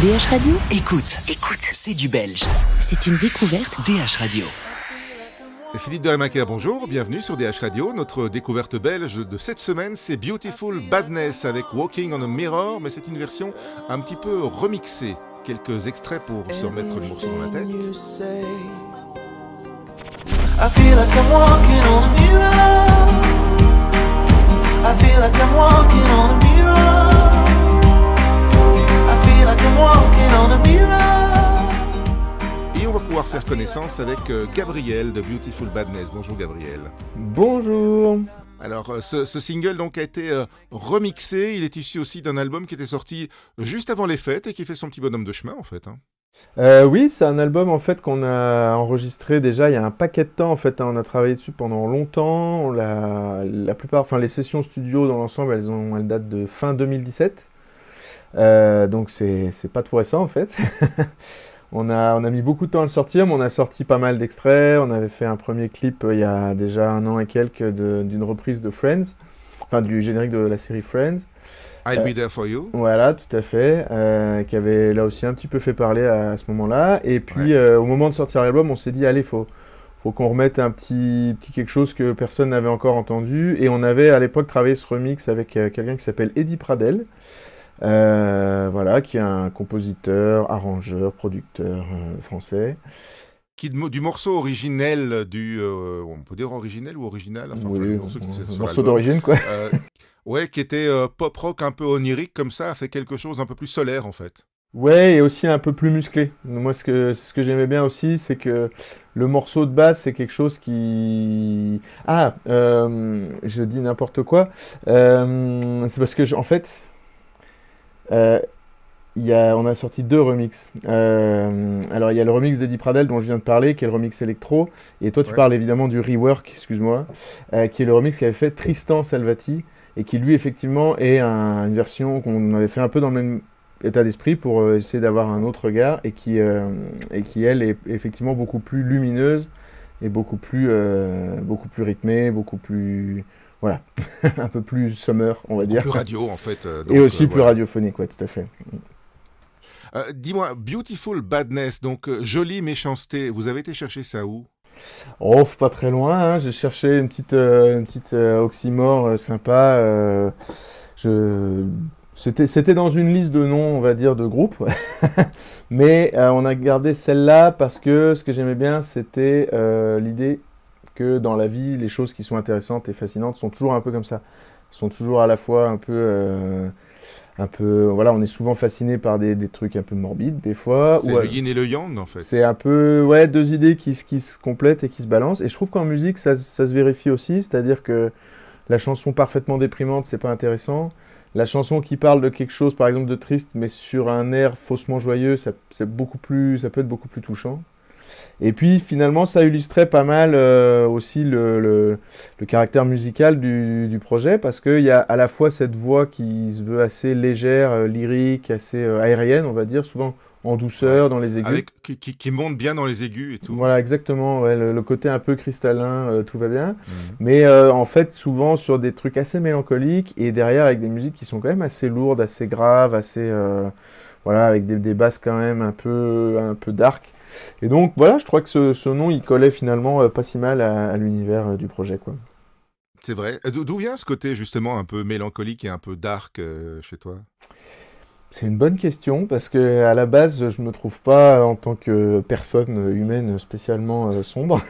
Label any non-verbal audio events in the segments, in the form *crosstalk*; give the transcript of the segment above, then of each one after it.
DH Radio Écoute, écoute, c'est du belge. C'est une découverte. DH Radio. Philippe de Hamaker, bonjour, bienvenue sur DH Radio. Notre découverte belge de cette semaine, c'est Beautiful Badness avec Walking on a Mirror, mais c'est une version un petit peu remixée. Quelques extraits pour se remettre le morceau dans la tête. I feel like I'm walking on a mirror. I feel like I'm walking on a mirror. I feel like I'm walking on a mirror. Et on va pouvoir faire connaissance avec euh, Gabriel de Beautiful Badness. Bonjour Gabriel. Bonjour. Alors euh, ce, ce single donc a été euh, remixé, il est issu aussi d'un album qui était sorti juste avant les fêtes et qui fait son petit bonhomme de chemin en fait. hein. Euh, oui, c'est un album en fait qu'on a enregistré déjà il y a un paquet de temps. En fait, hein. on a travaillé dessus pendant longtemps. On l'a- la plupart, enfin les sessions studio dans l'ensemble, elles ont, elles datent de fin 2017. Euh, donc c'est pas tout récent en fait. *laughs* on a on a mis beaucoup de temps à le sortir, mais on a sorti pas mal d'extraits. On avait fait un premier clip euh, il y a déjà un an et quelques d'une reprise de Friends, enfin du générique de la série Friends. I'll Euh, be there for you. Voilà, tout à fait. euh, qui avait là aussi un petit peu fait parler à, ce moment-là. Et puis, Ouais. euh, au moment de sortir l'album, on s'est dit, allez, faut, faut qu'on remette un petit, petit quelque chose que personne n'avait encore entendu. Et on avait à l'époque travaillé ce remix avec euh, quelqu'un qui s'appelle Eddie Pradel. Euh, voilà, qui est un compositeur, arrangeur, producteur euh, français. Qui, du morceau originel du... euh, on peut dire originel ou original enfin, Oui, le morceau d'origine, quoi. Ouais, qui était pop rock un peu onirique comme ça, a fait quelque chose un peu plus solaire en fait. Ouais, et aussi un peu plus musclé. Moi, ce que, ce que j'aimais bien aussi, c'est que le morceau de base, c'est quelque chose qui... Ah, je dis n'importe quoi. C'est parce que, je- en fait, y a, on a sorti deux remixes. Euh, alors, il y a le remix d'Eddie Pradel dont je viens de parler, qui est le remix électro. Et toi, tu Ouais. parles évidemment du rework, excuse-moi, euh, qui est le remix qu'avait fait Tristan Salvati, et qui, lui, effectivement, est un- une version qu'on avait fait un peu dans le même état d'esprit pour euh, essayer d'avoir un autre regard et qui, euh, et qui elle est effectivement beaucoup plus lumineuse et beaucoup plus, euh, beaucoup plus rythmée, beaucoup plus voilà, *laughs* un peu plus summer on va dire. Plus radio en fait. euh, et aussi euh, plus voilà. radiophonique, ouais, tout à fait. Euh, Dis-moi, Beautiful Badness, donc euh, jolie méchanceté, vous avez été chercher ça où? Oh, pas très loin, hein, j'ai cherché une petite, une petite oxymore sympa. je... C'était, c'était dans une liste de noms, on va dire, de groupes. *laughs* Mais on a gardé celle-là parce que ce que j'aimais bien, c'était l'idée que dans la vie, les choses qui sont intéressantes et fascinantes sont toujours un peu comme ça. Sont toujours à la fois un peu... euh, un peu voilà, on est souvent fasciné par des, des trucs un peu morbides, des fois. C'est le yin et le yang en fait. c'est un peu ouais, deux idées qui, se- qui se complètent et qui se balancent. Et je trouve qu'en musique, ça, ça se vérifie aussi. C'est-à-dire que la chanson parfaitement déprimante, c'est pas intéressant. La chanson qui parle de quelque chose, par exemple de triste, mais sur un air faussement joyeux, ça, beaucoup plus, ça peut être beaucoup plus touchant. Et puis finalement, ça illustrait pas mal euh, aussi le, le- le caractère musical du, du projet, parce qu'il y a à la fois cette voix qui se veut assez légère, euh, lyrique, assez euh, aérienne, on va dire, souvent en douceur, dans les aigus. Avec, qui, qui- qui monte bien dans les aigus et tout. Voilà, exactement. ouais, le, le côté un peu cristallin, tout va bien. Mhm. Mais en fait, souvent sur des trucs assez mélancoliques et derrière avec des musiques qui sont quand même assez lourdes, assez graves, assez. voilà, avec des, des basses quand même un peu, un peu dark. Et donc, voilà, je crois que ce, ce nom, il collait finalement euh, pas si mal à, à l'univers euh, du projet, quoi. C'est vrai. Euh, D'où vient ce côté justement un peu mélancolique et un peu dark euh, chez toi? C'est une bonne question parce que à la base, je me trouve pas en tant que personne humaine spécialement euh, sombre.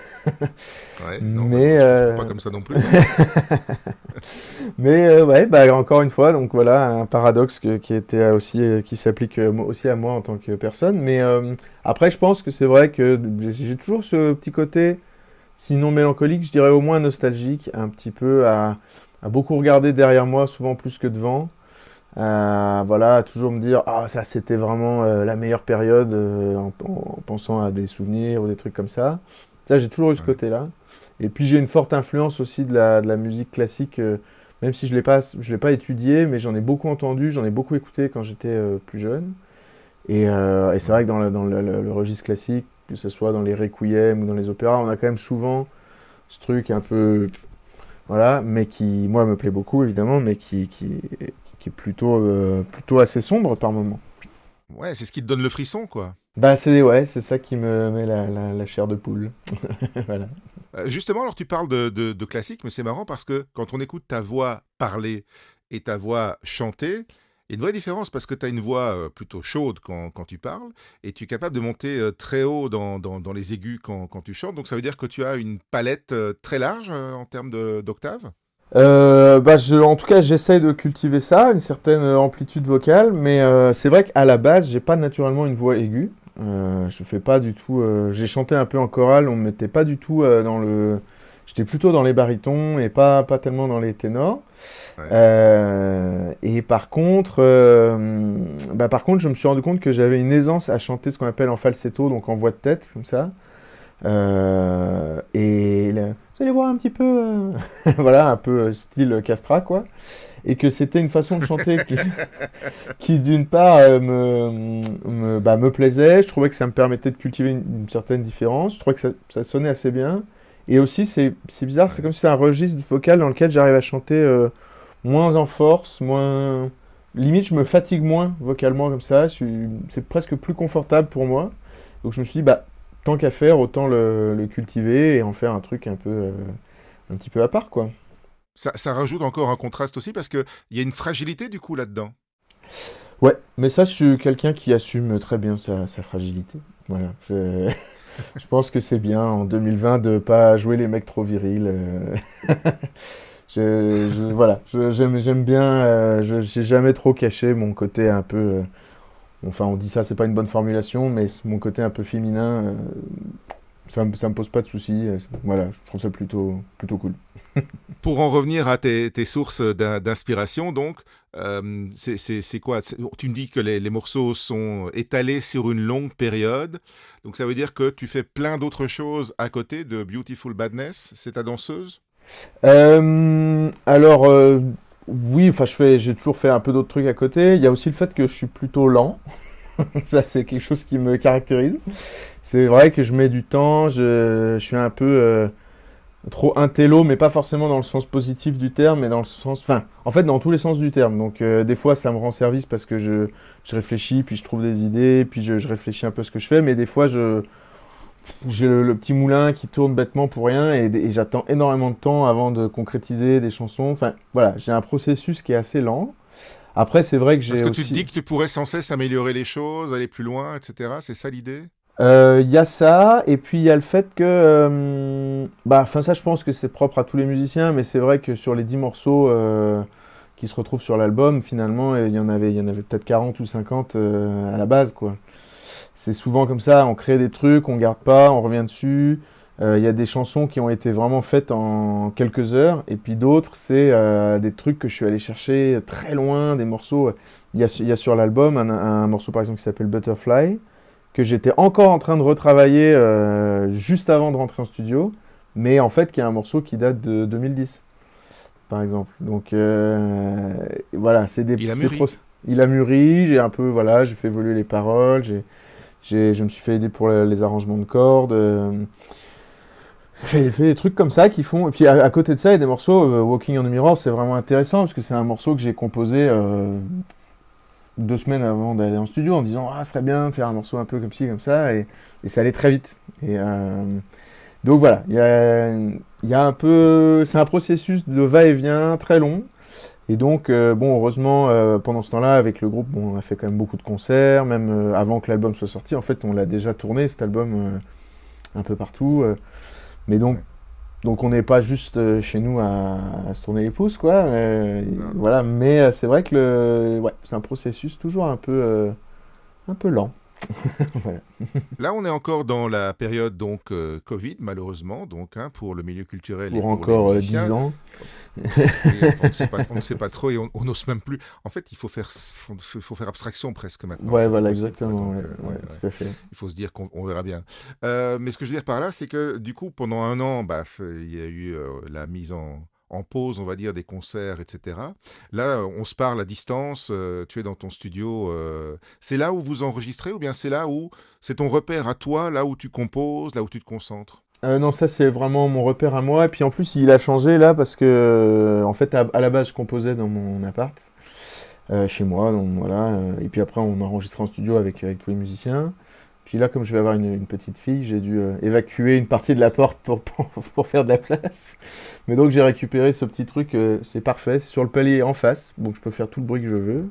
Ouais, *laughs* non, Mais, bah, je te euh, pas comme ça non plus. *laughs* *laughs* Mais euh, ouais, bah, encore une fois, donc voilà un paradoxe que- qui était aussi euh, qui s'applique euh, aussi à moi en tant que personne. Mais euh, après, je pense que c'est vrai que j'ai toujours ce petit côté, sinon mélancolique, je dirais au moins nostalgique, un petit peu à, à beaucoup regarder derrière moi, souvent plus que devant. Voilà, à toujours me dire ah ça c'était vraiment la meilleure période en, en pensant à des souvenirs ou des trucs comme ça. Ça j'ai toujours eu ce Ouais. côté-là. Et puis j'ai une forte influence aussi de la, de la musique classique, euh, même si je ne l'ai pas, je l'ai pas étudié, mais j'en ai beaucoup entendu, j'en ai beaucoup écouté quand j'étais euh, plus jeune. Et, euh, et c'est vrai que dans, le, dans le- le- le registre classique, que ce soit dans les requiem ou dans les opéras, on a quand même souvent ce truc un peu. Voilà, mais qui, moi, me plaît beaucoup, évidemment, mais qui, qui, qui est plutôt, euh, plutôt assez sombre par moment. Ouais, c'est ce qui te donne le frisson, quoi. Bah c'est ouais, ça qui me met la, la, la chair de poule. *laughs* voilà. Euh, Justement, alors tu parles de, de, classique, mais c'est marrant parce que quand on écoute ta voix parler et ta voix chanter, il y a une vraie différence parce que tu as une voix euh, plutôt chaude quand, quand tu parles et tu es capable de monter euh, très haut dans, dans, les aigus quand, quand tu chantes. Donc ça veut dire que tu as une palette très large en termes d'octaves? Bah en tout cas, j'essaye de cultiver ça, une certaine amplitude vocale, mais c'est vrai qu'à la base, j'ai pas naturellement une voix aiguë. Euh, je fais pas du tout. euh, j'ai chanté un peu en chorale, on me mettait pas du tout euh, dans le. J'étais plutôt dans les barytons et pas, pas tellement dans les ténors. Ouais. Et par contre, bah par contre, je me suis rendu compte que j'avais une aisance à chanter ce qu'on appelle en falsetto, donc en voix de tête, comme ça. Et vous allez voir un petit peu, *laughs* voilà, un peu style Castra, quoi. Et que c'était une façon de chanter qui, *laughs* qui d'une part, euh, me, me, bah, me plaisait. Je trouvais que ça me permettait de cultiver une, une certaine différence. Je trouvais que ça, ça sonnait assez bien. Et aussi, c'est bizarre, c'est comme si c'est un registre vocal dans lequel j'arrive à chanter euh, moins en force, moins. Limite, je me fatigue moins vocalement comme ça. suis- C'est presque plus confortable pour moi. Donc je me suis dit, bah, tant qu'à faire, autant le, le cultiver et en faire un truc un peu, euh, un petit peu à part, quoi. Ça, rajoute encore un contraste aussi parce qu'il y a une fragilité du coup là-dedans. Ouais, mais ça, je suis quelqu'un qui assume très bien sa, fragilité. Voilà. *laughs* Je, pense que c'est bien en 2020 de pas jouer les mecs trop virils. euh. *laughs* Voilà, j'aime, bien. euh, je j'ai jamais trop caché mon côté un peu. euh, enfin, on dit ça, c'est pas une bonne formulation, mais mon côté un peu féminin, ça, ça me pose pas de soucis. euh, Voilà, je trouve ça plutôt, plutôt cool. *laughs* Pour en revenir à tes, tes sources d'in- d'inspiration, donc, euh, c'est- quoi? Tu me dis que les, les morceaux sont étalés sur une longue période, donc ça veut dire que tu fais plein d'autres choses à côté de Beautiful Badness, c'est ta danseuse? Euh, alors, euh, oui, enfin, j'ai toujours fait un peu d'autres trucs à côté. Il y a aussi le fait que je suis plutôt lent. *laughs* Ça, c'est quelque chose qui me caractérise. C'est vrai que je mets du temps, je, suis un peu euh, trop intello, mais pas forcément dans le sens positif du terme, mais dans le sens, enfin, en fait, dans tous les sens du terme. Donc, euh, des fois, ça me rend service parce que je, réfléchis, puis je trouve des idées, puis je, réfléchis un peu ce que je fais, mais des fois, je, j'ai le, le petit moulin qui tourne bêtement pour rien et, et j'attends énormément de temps avant de concrétiser des chansons. Enfin, voilà, j'ai un processus qui est assez lent. Après, c'est vrai que j'ai Parce que aussi... tu te dis que tu pourrais sans cesse améliorer les choses, aller plus loin, etc. C'est ça l'idée? Euh, Il y a ça, et puis il y a le fait que. euh, bah, enfin, ça, je pense que c'est propre à tous les musiciens, mais c'est vrai que sur les 10 morceaux euh, qui se retrouvent sur l'album, finalement, il y en avait, il y en avait peut-être 40 ou 50 euh, à la base, quoi. C'est souvent comme ça, on crée des trucs, on garde pas, on revient dessus. Euh, Il y a des chansons qui ont été vraiment faites en quelques heures, et puis d'autres, c'est euh, des trucs que je suis allé chercher très loin, des morceaux. Il y a, il y a sur l'album un, un morceau, par exemple, qui s'appelle Butterfly que j'étais encore en train de retravailler euh, juste avant de rentrer en studio, mais en fait qui est un morceau qui date de 2010, par exemple. Donc euh, voilà, c'est des, Il a mûri. Il a mûri, j'ai un peu, voilà, j'ai fait évoluer les paroles, j'ai, je me suis fait aider pour les, les arrangements de cordes. euh, j'ai fait, des trucs comme ça qui font. Et puis à, côté de ça, il y a des morceaux. euh, Walking on the Mirror, c'est vraiment intéressant parce que c'est un morceau que j'ai composé euh, deux semaines avant d'aller en studio en disant Ah, ce serait bien de faire un morceau un peu comme ci, comme ça. Et, ça allait très vite. Et, euh, donc voilà, il y a, il y a un peu. C'est un processus de va-et-vient très long. Et donc, bon, heureusement, pendant ce temps-là, avec le groupe, bon, on a fait quand même beaucoup de concerts, même avant que l'album soit sorti. En fait, on l'a déjà tourné, cet album, un peu partout. Mais donc, Ouais. donc on n'est pas juste euh, chez nous à, à se tourner les pouces, quoi. euh, voilà, mais euh, c'est vrai que le, ouais, c'est un processus toujours un peu, euh, un peu lent. *laughs* voilà. Là, on est encore dans la période donc euh, Covid, malheureusement, donc hein, pour le milieu culturel et Pour pour les encore euh, musiciens. 10 ans. Et on ne sait pas, sait trop et on n'ose même plus. En fait, il faut faire, faut, faut faire abstraction presque maintenant. Ouais, voilà, exactement. Donc, ouais, euh, ouais, ouais, ouais. tout à fait. Il faut se dire qu'on on verra bien. Euh, mais ce que je veux dire par là, c'est que du coup, pendant un an, bah, il y a eu euh, la mise en, en pause, on va dire, des concerts, etc. Là, on se parle à distance, euh, tu es dans ton studio. euh, c'est là où vous enregistrez ou bien c'est là où c'est ton repère à toi, là où tu composes, là où tu te concentres? Euh, non, ça c'est vraiment mon repère à moi. Et puis en plus, il a changé là parce que, en fait, à, la base, je composais dans mon appart. chez moi. Donc voilà. et puis après, on enregistre en studio avec, avec tous les musiciens. Puis là, comme je vais avoir une, une petite fille, j'ai dû euh, évacuer une partie de la porte pour, pour, *laughs* pour faire de la place. Mais donc j'ai récupéré ce petit truc, euh, c'est parfait, c'est sur le palier en face, donc je peux faire tout le bruit que je veux.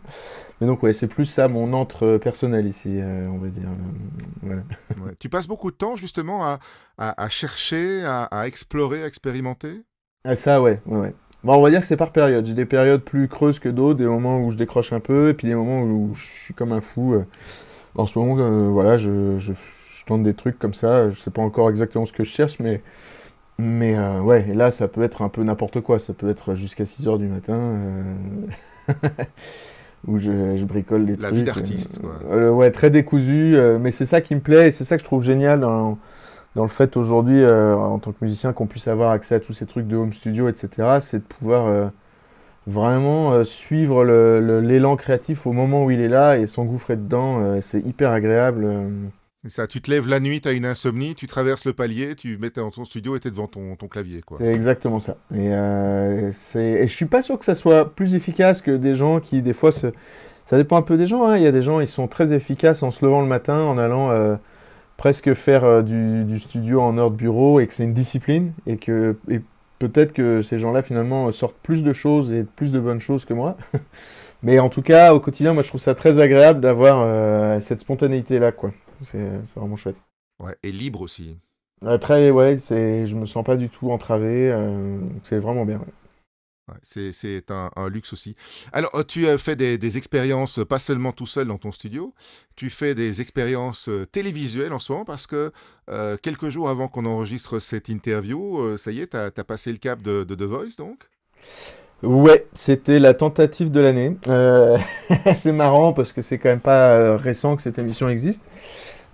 Mais donc ouais, c'est plus ça mon entre personnel ici, euh, on va dire. Euh, voilà. *laughs* Ouais. Tu passes beaucoup de temps justement à, à- à chercher, à, à explorer, à expérimenter? Ah ça ouais, ouais, ouais. Bon, on va dire que c'est par période. J'ai des périodes plus creuses que d'autres, des moments où je décroche un peu, et puis des moments où je suis comme un fou. En ce moment, euh, voilà, je, je, je tente des trucs comme ça. Je sais pas encore exactement ce que je cherche, mais, mais euh, ouais, là, ça peut être un peu n'importe quoi. Ça peut être jusqu'à 6 heures du matin, euh, *laughs* où je, je bricole des La trucs. vie d'artiste, quoi. Ouais, très décousu, mais c'est ça qui me plaît, et c'est ça que je trouve génial dans, dans le fait aujourd'hui, en tant que musicien, qu'on puisse avoir accès à tous ces trucs de home studio, etc., c'est de pouvoir vraiment euh, suivre l'élan créatif au moment où il est là et s'engouffrer dedans. euh, c'est hyper agréable. euh. Ça, tu te lèves la nuit, tu as une insomnie, tu traverses le palier, tu mets dans ton studio et tu es devant ton, ton clavier. C'est exactement ça. Et, euh, et je suis pas sûr que ça soit plus efficace que des gens qui, des fois, se... ça dépend un peu des gens. hein. Il y a des gens, ils sont très efficaces en se levant le matin, en allant presque faire du, du studio en heure de bureau et que c'est une discipline. Et que et peut-être que ces gens-là, finalement, sortent plus de choses et plus de bonnes choses que moi. *laughs* Mais en tout cas, au quotidien, moi, je trouve ça très agréable d'avoir euh, cette spontanéité-là, quoi. C'est, vraiment chouette. Ouais, et libre aussi. Euh, très, ouais, c'est, je me sens pas du tout entravé. euh, c'est vraiment bien. ouais. C'est un, luxe aussi. Alors, euh, tu as fait des, expériences, euh, pas seulement tout seul dans ton studio, tu fais des expériences euh, télévisuelles en ce moment parce que euh, quelques jours avant qu'on enregistre cette interview, euh, ça y est, tu as, passé le cap de, de The Voice donc? Ouais, c'était la tentative de l'année. Euh, *laughs* c'est marrant parce que c'est quand même pas euh, récent que cette émission existe.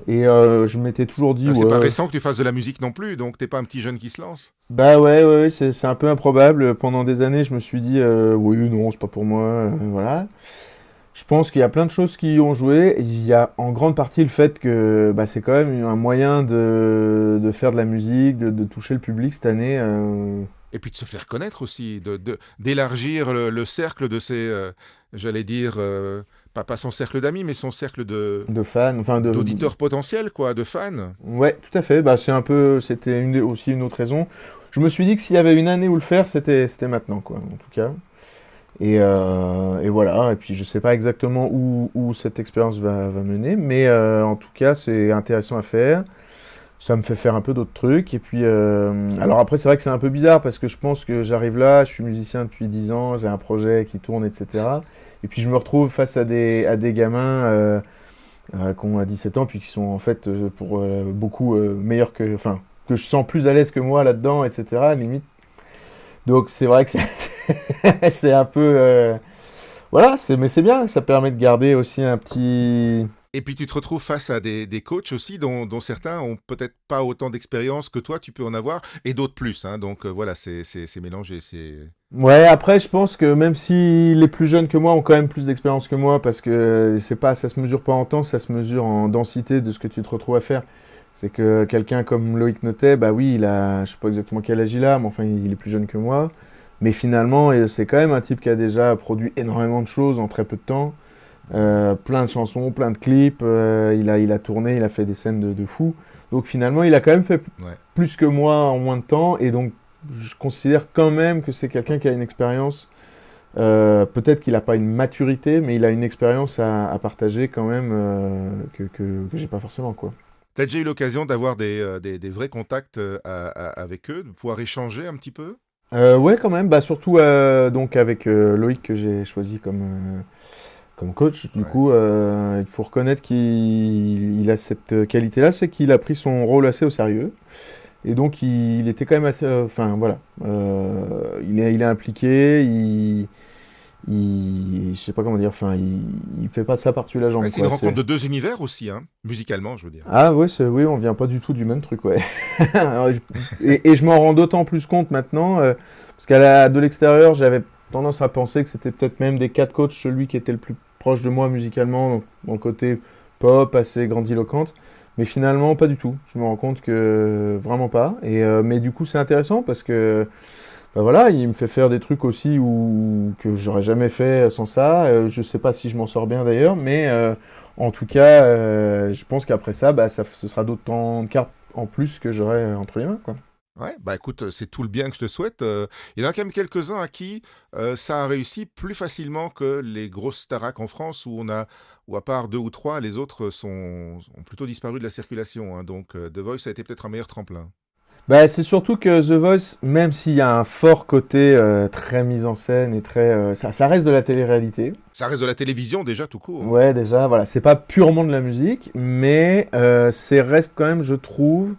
Et euh, je m'étais toujours dit. C'est ouais, pas récent que tu fasses de la musique non plus, donc t'es pas un petit jeune qui se lance. Bah ouais, ouais, c'est un peu improbable. Pendant des années, je me suis dit, euh, oui, non, c'est pas pour moi. euh, voilà. Je pense qu'il y a plein de choses qui y ont joué. Il y a en grande partie le fait que bah, c'est quand même un moyen de, de faire de la musique, de, de toucher le public cette année. euh, Et puis de se faire connaître aussi, de- d'élargir le, le cercle de euh, j'allais dire, pas, pas son cercle d'amis, mais son cercle de de fans, enfin de d'auditeurs potentiels, quoi, de fans. Ouais, tout à fait. Bah, c'est un peu, c'était une, aussi une autre raison. Je me suis dit que s'il y avait une année où le faire, c'était, c'était maintenant, quoi, en tout cas. Et, euh, et voilà. Et puis, je sais pas exactement où, où cette expérience va, va mener, mais euh, en tout cas, c'est intéressant à faire. Ça me fait faire un peu d'autres trucs. Et puis, euh, alors après, c'est vrai que c'est un peu bizarre parce que je pense que j'arrive là, je suis musicien depuis 10 ans, j'ai un projet qui tourne, etc. Et puis, je me retrouve face à des, à des gamins. euh, euh, qui ont à 17 ans, puis qui sont en fait euh, pour beaucoup meilleurs que. Enfin, que je sens plus à l'aise que moi là-dedans, etc. Limite. Donc c'est vrai que c'est *laughs* un peu. Voilà, mais c'est bien, ça permet de garder aussi un petit. Et puis tu te retrouves face à des, des coachs aussi dont, certains ont peut-être pas autant d'expérience que toi, tu peux en avoir, et d'autres plus. hein. donc euh, voilà, c'est mélangé. Ouais, après, je pense que même si les plus jeunes que moi ont quand même plus d'expérience que moi, parce que c'est pas, ça se mesure pas en temps, ça se mesure en densité de ce que tu te retrouves à faire. C'est que quelqu'un comme Loïc Notet, bah oui, il a, je sais pas exactement quel âge il a, mais enfin, il est plus jeune que moi. Mais finalement, et c'est quand même un type qui a déjà produit énormément de choses en très peu de temps. Euh, plein de chansons, plein de clips. euh, il, a, il a tourné, il a fait des scènes de, de fou. Donc finalement, il a quand même fait Ouais. plus que moi en moins de temps. Et donc, je considère quand même que c'est quelqu'un qui a une expérience. euh, Peut-être qu'il n'a pas une maturité, mais il a une expérience à, à partager quand même que, que, que j'ai pas forcément. quoi. Tu as déjà eu l'occasion d'avoir des, des, des vrais contacts à- à- avec eux, de pouvoir échanger un petit peu? Ouais, quand même. Bah, surtout donc avec Loïc que j'ai choisi comme, comme coach. Du Ouais. coup, euh, il faut reconnaître qu'il il a cette qualité-là, c'est qu'il a pris son rôle assez au sérieux. Et donc, il, il était quand même assez. euh, Enfin, voilà. Euh, il, est, il est impliqué, il. il je sais pas comment dire. Enfin, il, il fait pas de ça par-dessus la jambe. Ouais, C'est une rencontre de deux univers aussi, hein, musicalement, je veux dire. Ah ouais, oui, on vient pas du tout du même truc, ouais. *laughs* Alors, je- et, et je m'en rends d'autant plus compte maintenant, parce qu'à la, de l'extérieur, j'avais tendance à penser que c'était peut-être même des quatre coachs celui qui était le plus proche de moi musicalement, mon côté pop, assez grandiloquente. Mais finalement, pas du tout. Je me rends compte que vraiment pas. Et, euh, mais du coup, c'est intéressant parce que bah voilà, il me fait faire des trucs aussi où, que j'aurais jamais fait sans ça. Euh, je sais pas si je m'en sors bien d'ailleurs, mais euh, en tout cas, euh, je pense qu'après ça, bah, ça, ce sera d'autant de cartes en plus que j'aurai entre les mains, quoi. Ouais, bah écoute, c'est tout le bien que je te souhaite. Euh, il y en a quand même quelques-uns à qui euh, ça a réussi plus facilement que les grosses staracs en France où on a, où à part deux ou trois, les autres sont, ont plutôt disparu de la circulation. hein. Donc euh, The Voice a été peut-être un meilleur tremplin. Bah, c'est surtout que The Voice, même s'il y a un fort côté euh, très mise en scène et très, euh, ça, ça reste de la télé-réalité. Ça reste de la télévision déjà tout court. hein. Ouais, déjà, voilà, c'est pas purement de la musique, mais euh, c'est reste quand même, je trouve,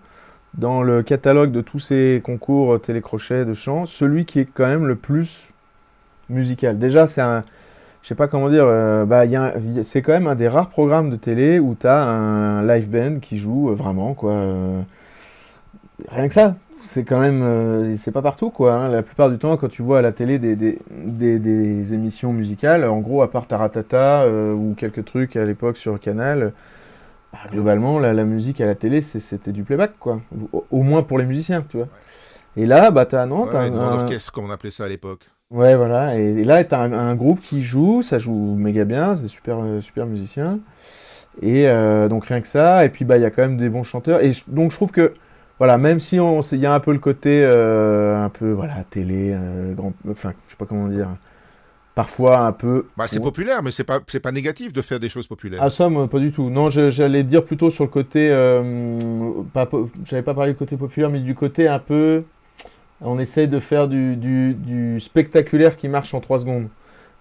dans le catalogue de tous ces concours euh, télécrochets de chant, celui qui est quand même le plus musical. Déjà, c'est un, je sais pas comment dire, euh, bah, c'est quand même un des rares programmes de télé où tu as un live band qui joue euh, vraiment, quoi. rien que ça. C'est quand même, c'est pas partout quoi. hein. La plupart du temps, quand tu vois à la télé des, des, des- des émissions musicales, en gros, à part Taratata ou quelques trucs à l'époque sur Canal, bah, globalement, la, la musique à la télé, c'était du playback quoi. Au, au moins pour les musiciens, tu vois. Et là, bah t'as non, Ouais, t'as un- orchestre comme on appelait ça à l'époque. Ouais, voilà. Et, et là, t'as un, un groupe qui joue, ça joue méga bien, c'est des super, euh, super musiciens. Et euh, donc rien que ça. Et puis bah il y a quand même des bons chanteurs. Et donc je trouve que voilà, même si on, il y a un peu le côté euh, un peu voilà télé, euh, grand, enfin je sais pas comment dire, parfois un peu. Bah, c'est Ouais. populaire, mais c'est pas, c'est pas négatif de faire des choses populaires. Ah ça, moi, pas du tout. Non, j'allais dire plutôt sur le côté, euh, j'avais pas parlé du côté populaire, mais du côté un peu, on essaie de faire du, du- du spectaculaire qui marche en 3 secondes.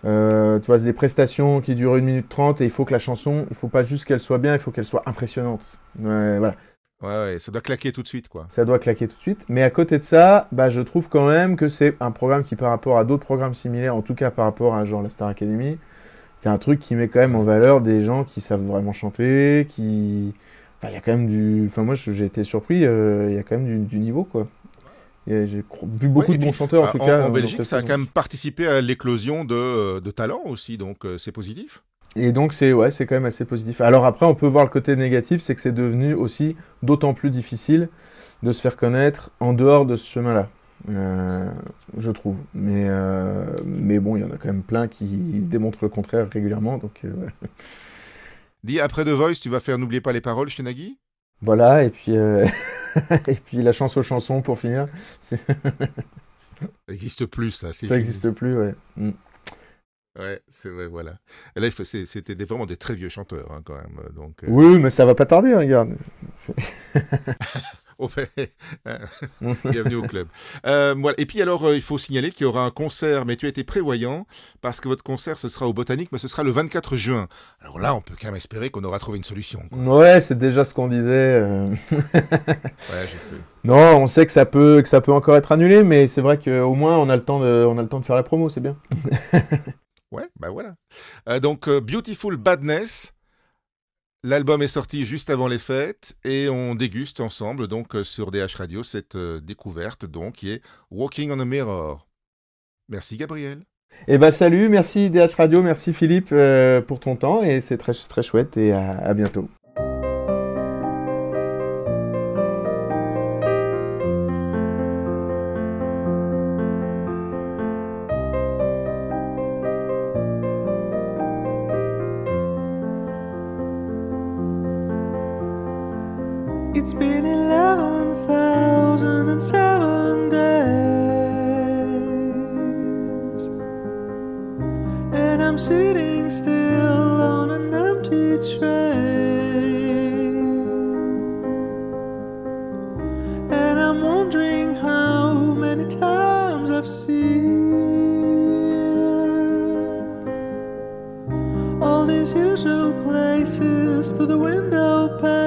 Euh, tu vois, c'est des prestations qui durent 1 minute 30 et il faut que la chanson, il faut pas juste qu'elle soit bien, il faut qu'elle soit impressionnante. Ouais, voilà. Ouais, ouais, ça doit claquer tout de suite, quoi. Ça doit claquer tout de suite. Mais à côté de ça, bah, je trouve quand même que c'est un programme qui, par rapport à d'autres programmes similaires, en tout cas par rapport à genre la Star Academy, c'est un truc qui met quand même en valeur des gens qui savent vraiment chanter, qui... Enfin, il y a quand même du... Enfin, moi, j'ai été surpris, euh, il y a quand même du, du niveau, quoi. J'ai vu beaucoup Ouais, de bons puis, chanteurs, en Ah, tout en, cas. en Belgique, ça a quand même participé à l'éclosion de, de talents aussi, donc euh, c'est positif. Et donc, c'est ouais, quand même assez positif. Alors après, on peut voir le côté négatif, c'est que c'est devenu aussi d'autant plus difficile de se faire connaître en dehors de ce chemin-là, Euh, je trouve. Mais, euh, mais bon, il y en a quand même plein qui démontrent le contraire régulièrement. Donc euh, ouais. Dis, après The Voice, tu vas faire N'oubliez pas les paroles chez Nagui? Voilà, et puis, *laughs* et puis la chance aux chansons pour finir, Ça n'existe plus, ça. ça n'existe plus. Ouais. Mm. Ouais, c'est vrai, voilà. Et là, c'était vraiment des très vieux chanteurs, hein, quand même. Donc, euh, Oui, mais ça va pas tarder, regarde. *laughs* on fait- hein, Bienvenue au club. Euh, voilà. Et puis alors, euh, il faut signaler qu'il y aura un concert, mais tu as été prévoyant, parce que votre concert, ce sera au Botanique, mais ce sera le 24 juin. Alors là, on peut quand même espérer qu'on aura trouvé une solution. quoi. Ouais, c'est déjà ce qu'on disait. euh. *laughs* Ouais, je sais. Non, on sait que ça peut, que ça peut encore être annulé, mais c'est vrai qu'au moins on a le temps de, on a le temps de faire la promo, c'est bien. *laughs* Ouais, bah voilà. Euh, donc, euh, Beautiful Badness. L'album est sorti juste avant les fêtes et on déguste ensemble donc euh, sur DH Radio cette découverte donc qui est Walking on a Mirror. Merci Gabriel. Et bah salut, merci DH Radio, merci Philippe pour ton temps et c'est très très chouette et à bientôt. It's been eleven thousand and seven days, and I'm sitting still on an empty train, and I'm wondering how many times I've seen all these usual places through the window pane.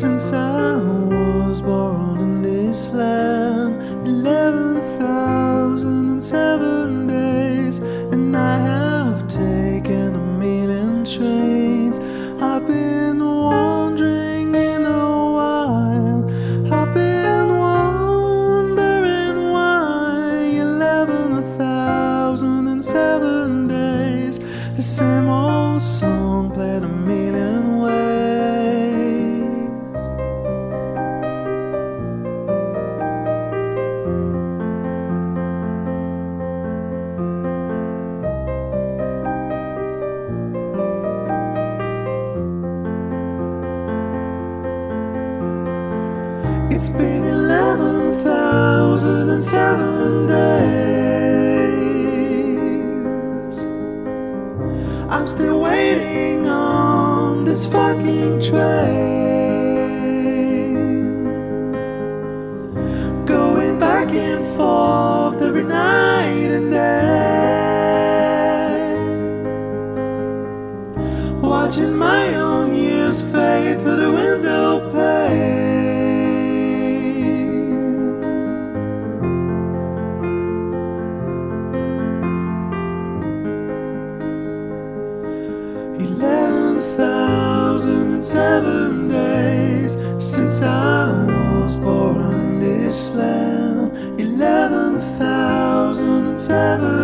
since I was born in this land. Eleven thousand and seven days, and I have taken a million trains. I've been wandering in a while. I've been wondering why eleven thousand and seven days, the same old song played a million. watching my own years fade through the window pane. Eleven thousand and seven days since I was born in this land. Eleven thousand and seven.